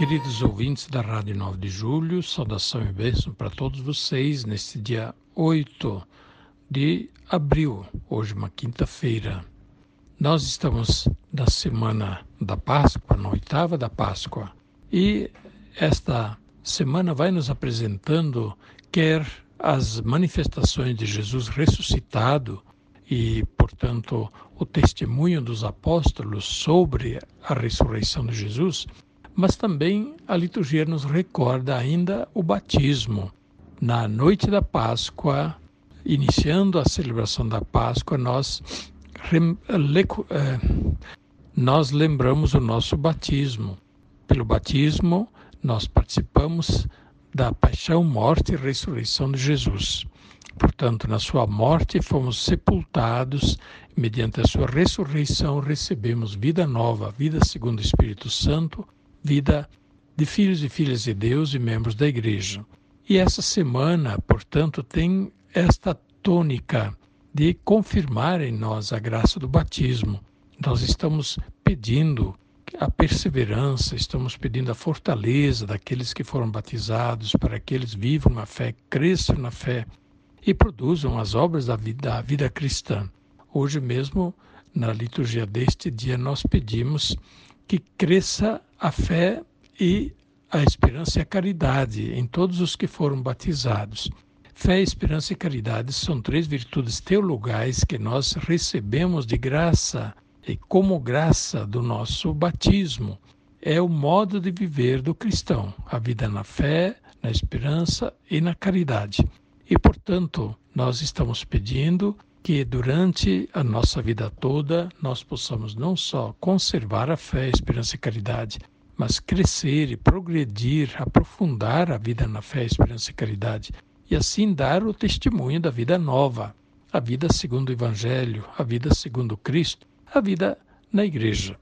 Queridos ouvintes da Rádio 9 de Julho, saudação e bênção para todos vocês neste dia 8 de abril, hoje uma quinta-feira. Nós estamos na semana da Páscoa, na oitava da Páscoa, e esta semana vai nos apresentando quer as manifestações de Jesus ressuscitado e, portanto, o testemunho dos apóstolos sobre a ressurreição de Jesus, mas também a liturgia nos recorda ainda o batismo. Na noite da Páscoa, iniciando a celebração da Páscoa, nós, eh, nós lembramos o nosso batismo. Pelo batismo, nós participamos da paixão, morte e ressurreição de Jesus. Portanto, na sua morte fomos sepultados, mediante a sua ressurreição recebemos vida nova, vida segundo o Espírito Santo, vida de filhos e filhas de Deus e membros da igreja. E essa semana, portanto, tem esta tônica de confirmar em nós a graça do batismo. Nós estamos pedindo a perseverança, estamos pedindo a fortaleza daqueles que foram batizados para que eles vivam a fé, cresçam na fé e produzam as obras da vida, da vida cristã. Hoje mesmo, na liturgia deste dia, nós pedimos que cresça a fé e a esperança e a caridade em todos os que foram batizados. Fé, esperança e caridade são três virtudes teologais que nós recebemos de graça e como graça do nosso batismo. É o modo de viver do cristão, a vida na fé, na esperança e na caridade. E, portanto, nós estamos pedindo que durante a nossa vida toda nós possamos não só conservar a fé, a esperança e a caridade, mas crescer e progredir, aprofundar a vida na fé, esperança e caridade, e assim dar o testemunho da vida nova, a vida segundo o Evangelho, a vida segundo Cristo, a vida na igreja.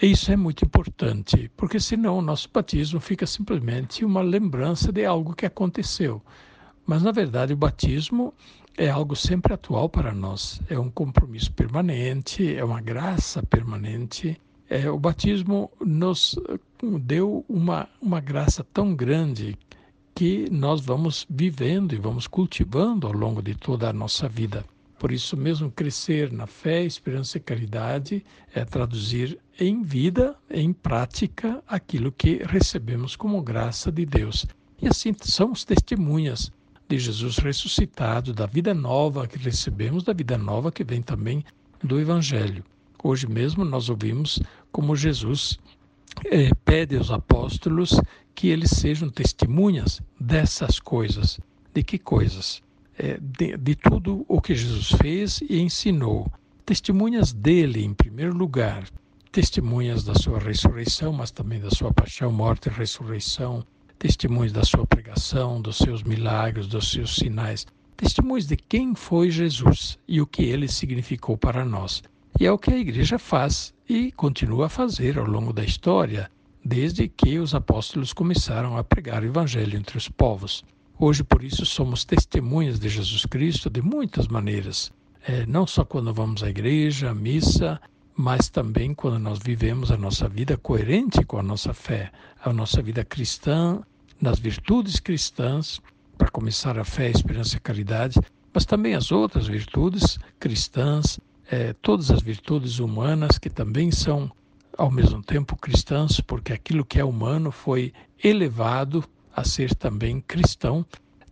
E isso é muito importante, porque senão o nosso batismo fica simplesmente uma lembrança de algo que aconteceu. Mas, na verdade, o batismo é algo sempre atual para nós, é um compromisso permanente, é uma graça permanente. É, o batismo nos deu uma, uma graça tão grande que nós vamos vivendo e vamos cultivando ao longo de toda a nossa vida. Por isso mesmo, crescer na fé, esperança e caridade é traduzir em vida, em prática, aquilo que recebemos como graça de Deus. E assim somos testemunhas de Jesus ressuscitado, da vida nova que recebemos, da vida nova que vem também do Evangelho. Hoje mesmo nós ouvimos como Jesus eh, pede aos apóstolos que eles sejam testemunhas dessas coisas. De que coisas? É, de, de tudo o que Jesus fez e ensinou. Testemunhas dele, em primeiro lugar. Testemunhas da sua ressurreição, mas também da sua paixão, morte e ressurreição testemunhos da sua pregação, dos seus milagres, dos seus sinais, testemunhos de quem foi Jesus e o que ele significou para nós. E é o que a igreja faz e continua a fazer ao longo da história, desde que os apóstolos começaram a pregar o evangelho entre os povos. Hoje, por isso, somos testemunhas de Jesus Cristo de muitas maneiras. É, não só quando vamos à igreja, à missa, mas também quando nós vivemos a nossa vida coerente com a nossa fé, a nossa vida cristã, nas virtudes cristãs, para começar a fé, a esperança e a caridade, mas também as outras virtudes cristãs, é, todas as virtudes humanas que também são ao mesmo tempo cristãs, porque aquilo que é humano foi elevado a ser também cristão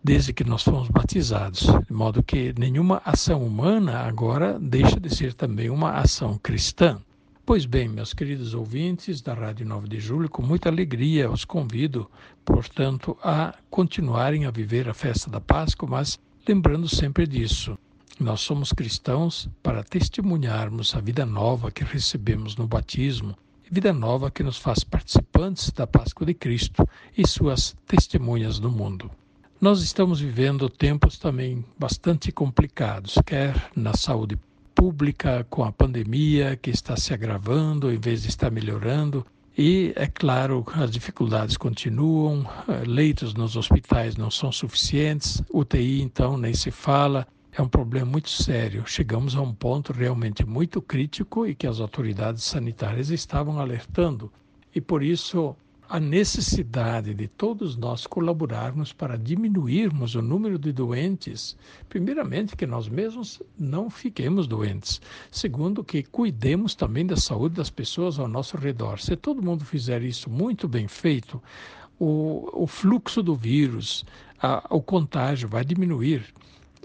desde que nós fomos batizados, de modo que nenhuma ação humana agora deixa de ser também uma ação cristã. Pois bem, meus queridos ouvintes da Rádio 9 de Julho, com muita alegria os convido, portanto, a continuarem a viver a festa da Páscoa, mas lembrando sempre disso. Nós somos cristãos para testemunharmos a vida nova que recebemos no batismo, vida nova que nos faz participantes da Páscoa de Cristo e suas testemunhas no mundo. Nós estamos vivendo tempos também bastante complicados, quer na saúde pública, com a pandemia que está se agravando em vez de estar melhorando. E, é claro, as dificuldades continuam, eh, leitos nos hospitais não são suficientes, UTI, então, nem se fala. É um problema muito sério. Chegamos a um ponto realmente muito crítico e que as autoridades sanitárias estavam alertando. E por isso a necessidade de todos nós colaborarmos para diminuirmos o número de doentes, primeiramente que nós mesmos não fiquemos doentes, segundo que cuidemos também da saúde das pessoas ao nosso redor. Se todo mundo fizer isso muito bem feito, o, o fluxo do vírus, a, o contágio vai diminuir.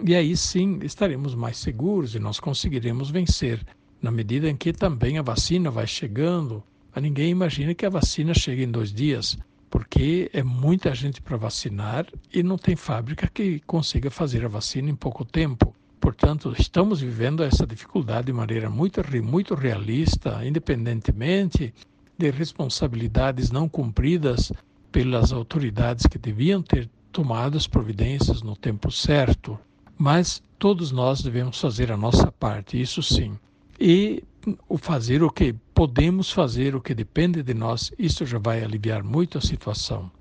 E aí sim estaremos mais seguros e nós conseguiremos vencer, na medida em que também a vacina vai chegando ninguém imagina que a vacina chegue em dois dias, porque é muita gente para vacinar e não tem fábrica que consiga fazer a vacina em pouco tempo. Portanto, estamos vivendo essa dificuldade de maneira muito, muito realista, independentemente de responsabilidades não cumpridas pelas autoridades que deviam ter tomado as providências no tempo certo. Mas todos nós devemos fazer a nossa parte, isso sim. E fazer o que podemos fazer, o que depende de nós, isso já vai aliviar muito a situação.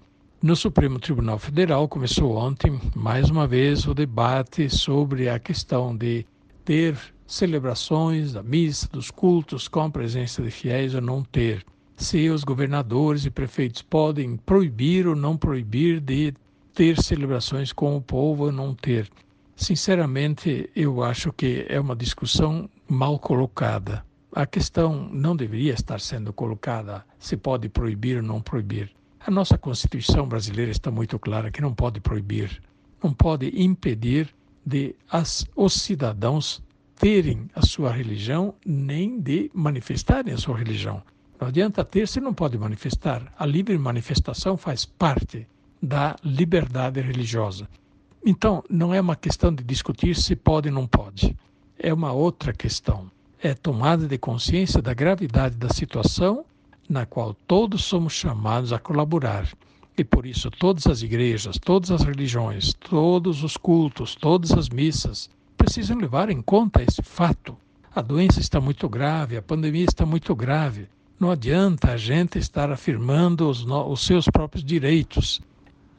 No Supremo Tribunal Federal começou ontem, mais uma vez, o debate sobre a questão de ter celebrações da missa, dos cultos com a presença de fiéis ou não ter. Se os governadores e prefeitos podem proibir ou não proibir de ter celebrações com o povo ou não ter. Sinceramente, eu acho que é uma discussão mal colocada. A questão não deveria estar sendo colocada se pode proibir ou não proibir. A nossa Constituição brasileira está muito clara que não pode proibir, não pode impedir de as, os cidadãos terem a sua religião nem de manifestarem a sua religião. Não adianta ter se não pode manifestar. A livre manifestação faz parte da liberdade religiosa. Então, não é uma questão de discutir se pode ou não pode. É uma outra questão é tomada de consciência da gravidade da situação na qual todos somos chamados a colaborar. E por isso todas as igrejas, todas as religiões, todos os cultos, todas as missas precisam levar em conta esse fato. A doença está muito grave, a pandemia está muito grave. Não adianta a gente estar afirmando os, os seus próprios direitos.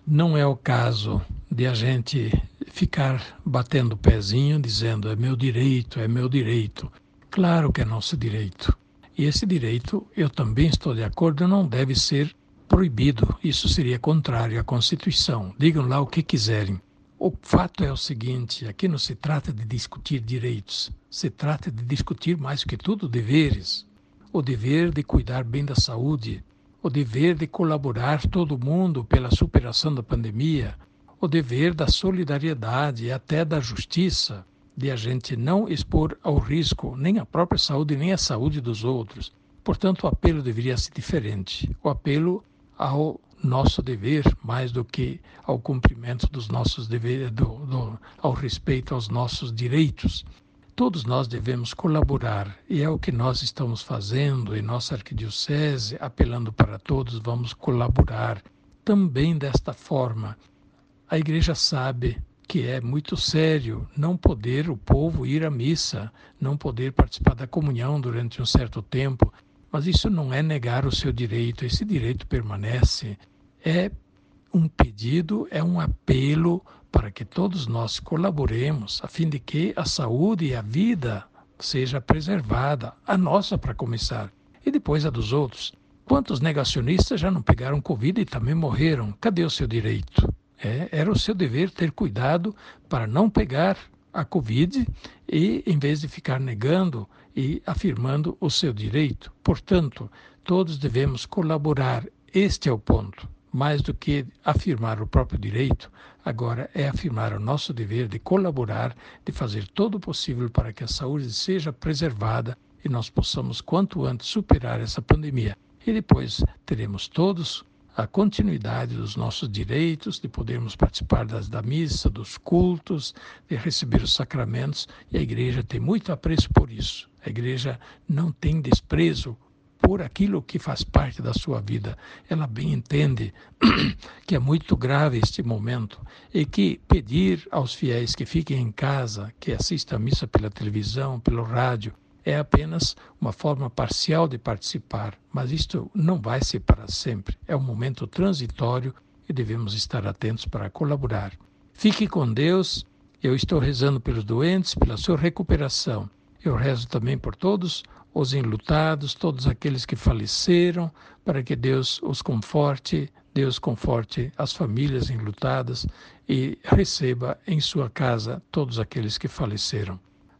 Não é o caso de a gente ficar batendo o pezinho dizendo é meu direito, é meu direito. Claro que é nosso direito. E esse direito, eu também estou de acordo, não deve ser proibido. Isso seria contrário à Constituição. Digam lá o que quiserem. O fato é o seguinte: aqui não se trata de discutir direitos, se trata de discutir mais que tudo deveres. O dever de cuidar bem da saúde, o dever de colaborar todo mundo pela superação da pandemia, o dever da solidariedade e até da justiça, de a gente não expor ao risco nem a própria saúde, nem a saúde dos outros. Portanto, o apelo deveria ser diferente. O apelo ao nosso dever, mais do que ao cumprimento dos nossos deveres, do, do, ao respeito aos nossos direitos. Todos nós devemos colaborar e é o que nós estamos fazendo em nossa arquidiocese, apelando para todos, vamos colaborar também desta forma. A igreja sabe que é muito sério não poder o povo ir à missa, não poder participar da comunhão durante um certo tempo. Mas isso não é negar o seu direito, esse direito permanece. É um pedido, é um apelo para que todos nós colaboremos a fim de que a saúde e a vida seja preservada, a nossa para começar, e depois a dos outros. Quantos negacionistas já não pegaram Covid e também morreram? Cadê o seu direito? É, era o seu dever ter cuidado para não pegar a Covid e, em vez de ficar negando e afirmando o seu direito. Portanto, todos devemos colaborar. Este é o ponto. Mais do que afirmar o próprio direito, agora é afirmar o nosso dever de colaborar, de fazer todo o possível para que a saúde seja preservada e nós possamos, quanto antes, superar essa pandemia. E depois teremos todos a continuidade dos nossos direitos, de podermos participar das, da missa, dos cultos, de receber os sacramentos, e a igreja tem muito apreço por isso. A igreja não tem desprezo por aquilo que faz parte da sua vida. Ela bem entende que é muito grave este momento e que pedir aos fiéis que fiquem em casa, que assistam a missa pela televisão, pelo rádio, é apenas uma forma parcial de participar, mas isto não vai ser para sempre. É um momento transitório e devemos estar atentos para colaborar. Fique com Deus. Eu estou rezando pelos doentes, pela sua recuperação. Eu rezo também por todos os enlutados, todos aqueles que faleceram, para que Deus os conforte, Deus conforte as famílias enlutadas e receba em sua casa todos aqueles que faleceram.